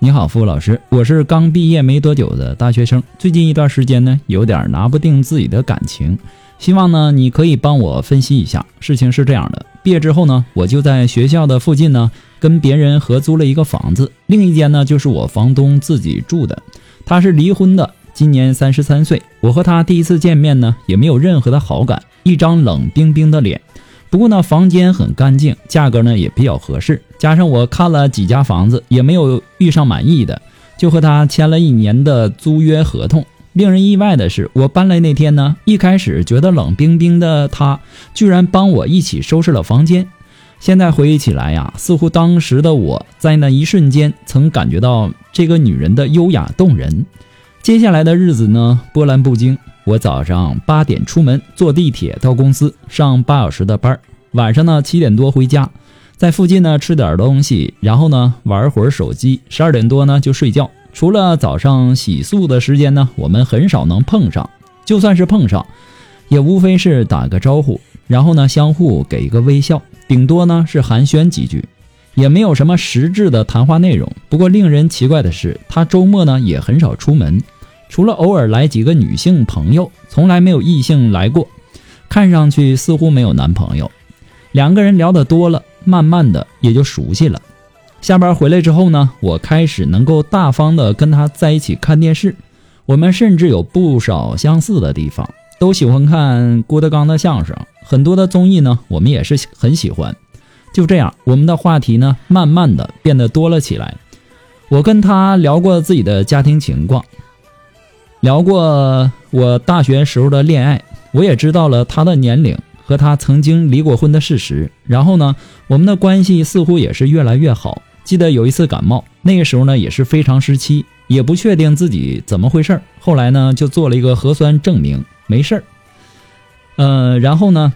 你好，付老师，我是刚毕业没多久的大学生，最近一段时间呢，有点拿不定自己的感情，希望呢你可以帮我分析一下。事情是这样的，毕业之后呢，我就在学校的附近呢跟别人合租了一个房子，另一间呢就是我房东自己住的。他是离婚的，今年三十三岁。我和他第一次见面呢，也没有任何的好感，一张冷冰冰的脸。不过呢，房间很干净，价格呢也比较合适，加上我看了几家房子，也没有遇上满意的，就和他签了一年的租约合同。令人意外的是，我搬来那天呢，一开始觉得冷冰冰的他，居然帮我一起收拾了房间。现在回忆起来呀，似乎当时的我在那一瞬间曾感觉到这个女人的优雅动人。接下来的日子呢，波澜不惊。我早上八点出门，坐地铁到公司上八小时的班晚上呢七点多回家，在附近呢吃点东西，然后呢玩会儿手机，十二点多呢就睡觉。除了早上洗漱的时间呢，我们很少能碰上。就算是碰上，也无非是打个招呼，然后呢相互给一个微笑，顶多呢是寒暄几句，也没有什么实质的谈话内容。不过令人奇怪的是，他周末呢也很少出门。除了偶尔来几个女性朋友，从来没有异性来过。看上去似乎没有男朋友。两个人聊得多了，慢慢的也就熟悉了。下班回来之后呢，我开始能够大方的跟他在一起看电视。我们甚至有不少相似的地方，都喜欢看郭德纲的相声，很多的综艺呢，我们也是很喜欢。就这样，我们的话题呢，慢慢的变得多了起来。我跟他聊过自己的家庭情况。聊过我大学时候的恋爱，我也知道了他的年龄和他曾经离过婚的事实。然后呢，我们的关系似乎也是越来越好。记得有一次感冒，那个时候呢也是非常时期，也不确定自己怎么回事儿后来呢就做了一个核酸证明，没事儿。呃，然后呢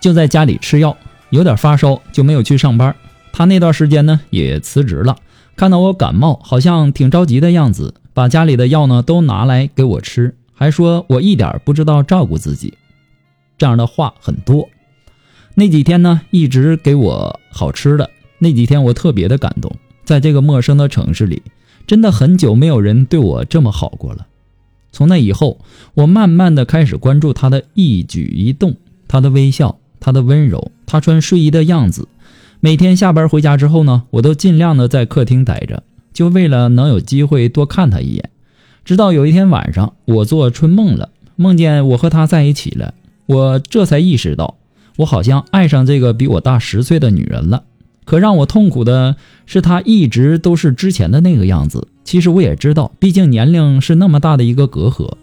就在家里吃药，有点发烧就没有去上班。他那段时间呢也辞职了，看到我感冒好像挺着急的样子。把家里的药呢都拿来给我吃，还说我一点不知道照顾自己，这样的话很多。那几天呢一直给我好吃的，那几天我特别的感动。在这个陌生的城市里，真的很久没有人对我这么好过了。从那以后，我慢慢的开始关注他的一举一动，他的微笑，他的温柔，他穿睡衣的样子。每天下班回家之后呢，我都尽量的在客厅待着。就为了能有机会多看他一眼，直到有一天晚上，我做春梦了，梦见我和他在一起了，我这才意识到，我好像爱上这个比我大十岁的女人了。可让我痛苦的是，她一直都是之前的那个样子。其实我也知道，毕竟年龄是那么大的一个隔阂，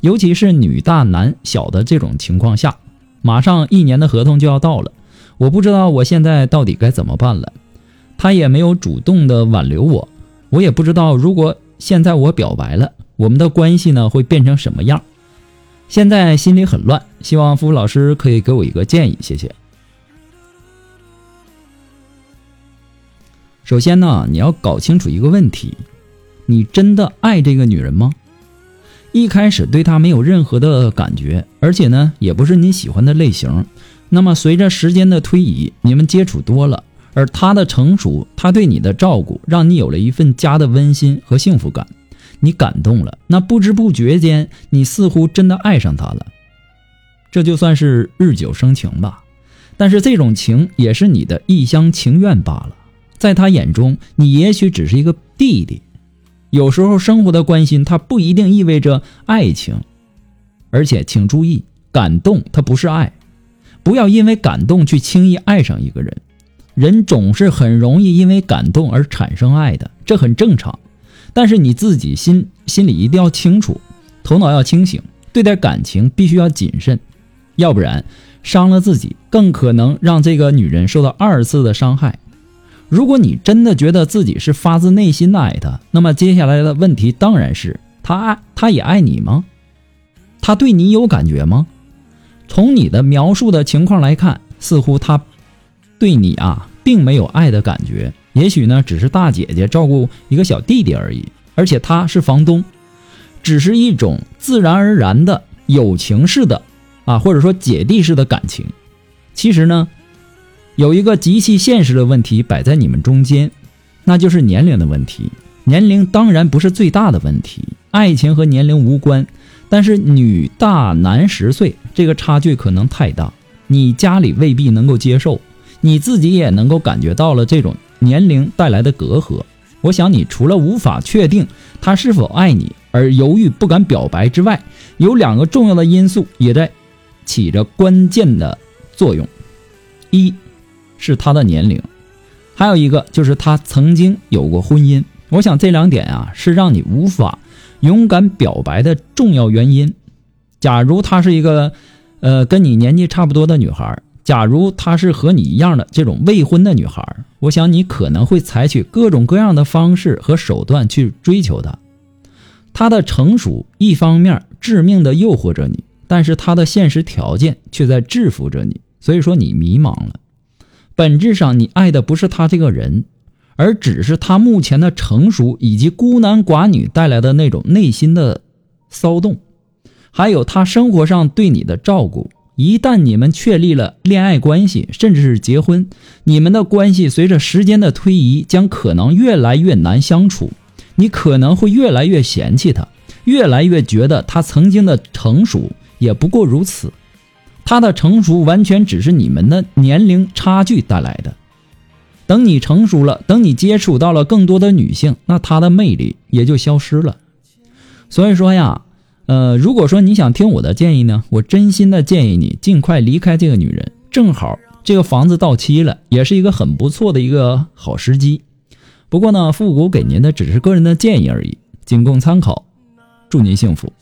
尤其是女大男小的这种情况下，马上一年的合同就要到了，我不知道我现在到底该怎么办了。他也没有主动的挽留我。我也不知道，如果现在我表白了，我们的关系呢会变成什么样？现在心里很乱，希望付老师可以给我一个建议，谢谢。首先呢，你要搞清楚一个问题：你真的爱这个女人吗？一开始对她没有任何的感觉，而且呢，也不是你喜欢的类型。那么随着时间的推移，你们接触多了。而他的成熟，他对你的照顾，让你有了一份家的温馨和幸福感，你感动了。那不知不觉间，你似乎真的爱上他了。这就算是日久生情吧。但是这种情也是你的一厢情愿罢了。在他眼中，你也许只是一个弟弟。有时候，生活的关心，它不一定意味着爱情。而且，请注意，感动它不是爱，不要因为感动去轻易爱上一个人。人总是很容易因为感动而产生爱的，这很正常。但是你自己心心里一定要清楚，头脑要清醒，对待感情必须要谨慎，要不然伤了自己，更可能让这个女人受到二次的伤害。如果你真的觉得自己是发自内心的爱她，那么接下来的问题当然是：她爱，她也爱你吗？她对你有感觉吗？从你的描述的情况来看，似乎她对你啊，并没有爱的感觉。也许呢，只是大姐姐照顾一个小弟弟而已。而且他是房东，只是一种自然而然的友情式的啊，或者说姐弟式的感情。其实呢，有一个极其现实的问题摆在你们中间，那就是年龄的问题。年龄当然不是最大的问题，爱情和年龄无关。但是女大男十岁，这个差距可能太大，你家里未必能够接受，你自己也能够感觉到了这种年龄带来的隔阂。我想你除了无法确定他是否爱你而犹豫不敢表白之外，有两个重要的因素也在起着关键的作用，一是他的年龄，还有一个就是他曾经有过婚姻。我想这两点啊是让你无法。勇敢表白的重要原因，假如她是一个，呃，跟你年纪差不多的女孩，假如她是和你一样的这种未婚的女孩，我想你可能会采取各种各样的方式和手段去追求她。她的成熟一方面致命的诱惑着你，但是她的现实条件却在制服着你，所以说你迷茫了。本质上，你爱的不是她这个人。而只是他目前的成熟以及孤男寡女带来的那种内心的骚动，还有他生活上对你的照顾。一旦你们确立了恋爱关系，甚至是结婚，你们的关系随着时间的推移将可能越来越难相处。你可能会越来越嫌弃他，越来越觉得他曾经的成熟也不过如此。他的成熟完全只是你们的年龄差距带来的。等你成熟了，等你接触到了更多的女性，那她的魅力也就消失了。所以说呀，呃，如果说你想听我的建议呢，我真心的建议你尽快离开这个女人。正好这个房子到期了，也是一个很不错的一个好时机。不过呢，复古给您的只是个人的建议而已，仅供参考。祝您幸福。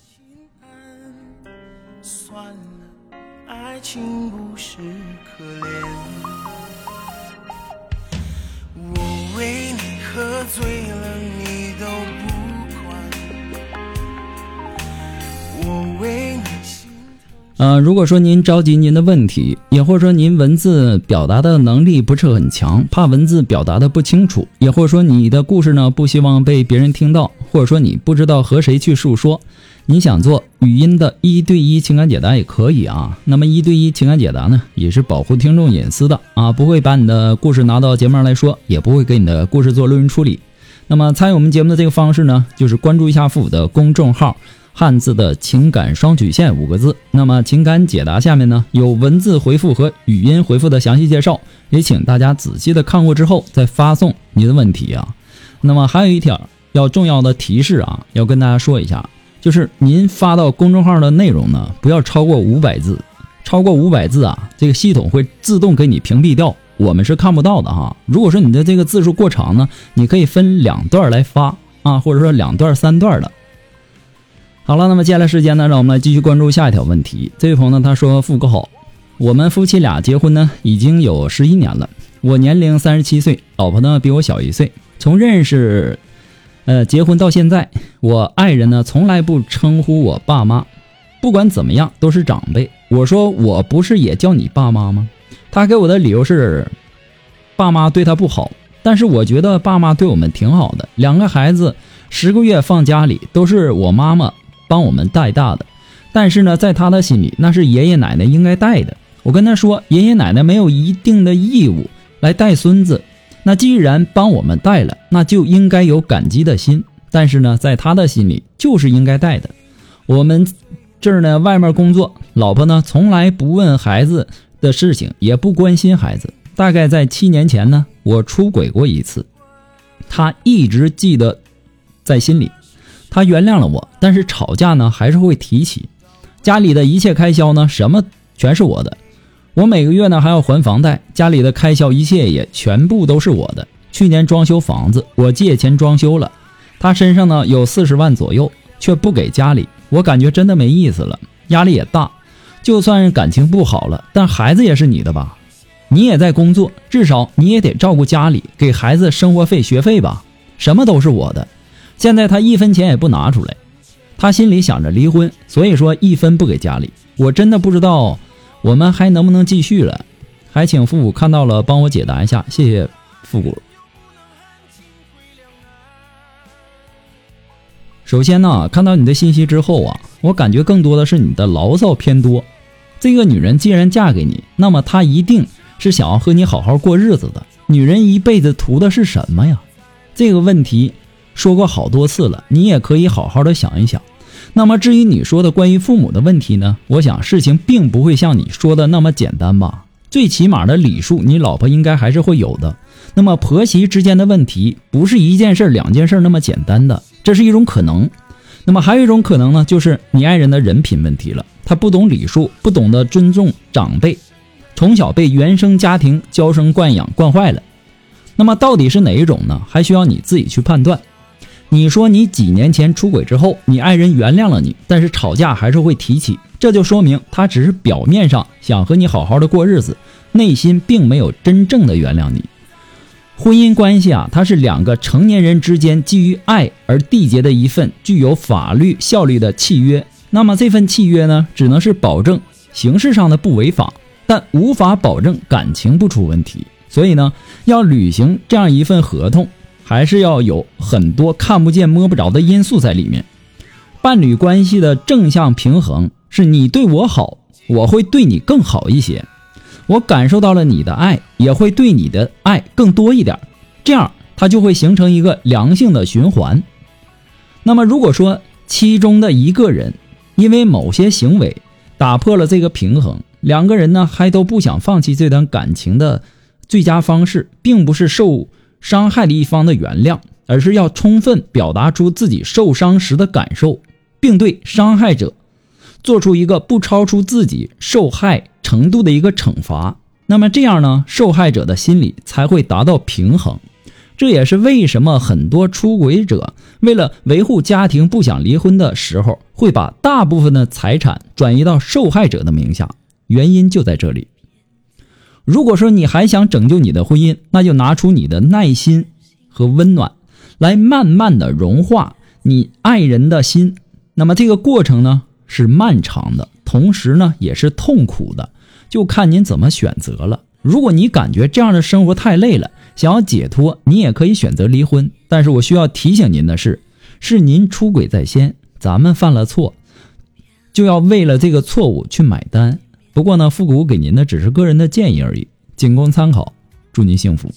呃，如果说您着急您的问题，也或者说您文字表达的能力不是很强，怕文字表达的不清楚，也或者说你的故事呢不希望被别人听到，或者说你不知道和谁去诉说。你想做语音的一对一情感解答也可以啊。那么一对一情感解答呢，也是保护听众隐私的啊，不会把你的故事拿到节目上来说，也不会给你的故事做录音处理。那么参与我们节目的这个方式呢，就是关注一下父母的公众号“汉字的情感双曲线”五个字。那么情感解答下面呢有文字回复和语音回复的详细介绍，也请大家仔细的看过之后再发送你的问题啊。那么还有一条要重要的提示啊，要跟大家说一下。就是您发到公众号的内容呢，不要超过五百字，超过五百字啊，这个系统会自动给你屏蔽掉，我们是看不到的哈。如果说你的这个字数过长呢，你可以分两段来发啊，或者说两段、三段的。好了，那么接下来时间呢，让我们来继续关注下一条问题。这位朋友呢，他说：“富哥好，我们夫妻俩结婚呢已经有十一年了，我年龄三十七岁，老婆呢比我小一岁，从认识。”呃，结婚到现在，我爱人呢从来不称呼我爸妈，不管怎么样都是长辈。我说我不是也叫你爸妈吗？他给我的理由是，爸妈对他不好。但是我觉得爸妈对我们挺好的。两个孩子十个月放家里都是我妈妈帮我们带大的，但是呢，在他的心里那是爷爷奶奶应该带的。我跟他说，爷爷奶奶没有一定的义务来带孙子。那既然帮我们带了，那就应该有感激的心。但是呢，在他的心里就是应该带的。我们这儿呢，外面工作，老婆呢从来不问孩子的事情，也不关心孩子。大概在七年前呢，我出轨过一次，他一直记得在心里。他原谅了我，但是吵架呢还是会提起。家里的一切开销呢，什么全是我的。我每个月呢还要还房贷，家里的开销一切也全部都是我的。去年装修房子，我借钱装修了，他身上呢有四十万左右，却不给家里，我感觉真的没意思了，压力也大。就算感情不好了，但孩子也是你的吧？你也在工作，至少你也得照顾家里，给孩子生活费、学费吧？什么都是我的。现在他一分钱也不拿出来，他心里想着离婚，所以说一分不给家里。我真的不知道我们还能不能继续了，还请复古看到了帮我解答一下，谢谢复古。首先呢，看到你的信息之后啊，我感觉更多的是你的牢骚偏多。这个女人既然嫁给你，那么她一定是想要和你好好过日子的。女人一辈子图的是什么呀？这个问题说过好多次了，你也可以好好的想一想。那么至于你说的关于父母的问题呢？我想事情并不会像你说的那么简单吧。最起码的礼数，你老婆应该还是会有的。那么婆媳之间的问题，不是一件事儿、两件事儿那么简单的。这是一种可能，那么还有一种可能呢，就是你爱人的人品问题了。他不懂礼数，不懂得尊重长辈，从小被原生家庭娇生惯养惯坏了。那么到底是哪一种呢？还需要你自己去判断。你说你几年前出轨之后，你爱人原谅了你，但是吵架还是会提起，这就说明他只是表面上想和你好好的过日子，内心并没有真正的原谅你。婚姻关系啊，它是两个成年人之间基于爱而缔结的一份具有法律效力的契约。那么这份契约呢，只能是保证形式上的不违法，但无法保证感情不出问题。所以呢，要履行这样一份合同，还是要有很多看不见摸不着的因素在里面。伴侣关系的正向平衡是你对我好，我会对你更好一些。我感受到了你的爱，也会对你的爱更多一点，这样它就会形成一个良性的循环。那么，如果说其中的一个人因为某些行为打破了这个平衡，两个人呢还都不想放弃这段感情的最佳方式，并不是受伤害的一方的原谅，而是要充分表达出自己受伤时的感受，并对伤害者做出一个不超出自己受害。程度的一个惩罚，那么这样呢，受害者的心理才会达到平衡。这也是为什么很多出轨者为了维护家庭不想离婚的时候，会把大部分的财产转移到受害者的名下，原因就在这里。如果说你还想拯救你的婚姻，那就拿出你的耐心和温暖，来慢慢的融化你爱人的心。那么这个过程呢，是漫长的，同时呢，也是痛苦的。就看您怎么选择了。如果你感觉这样的生活太累了，想要解脱，你也可以选择离婚。但是我需要提醒您的是，是您出轨在先，咱们犯了错，就要为了这个错误去买单。不过呢，复古给您的只是个人的建议而已，仅供参考。祝您幸福。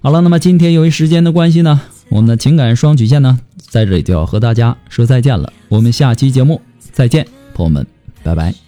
好了，那么今天由于时间的关系呢，我们的情感双曲线呢，在这里就要和大家说再见了。我们下期节目再见，朋友们，拜拜。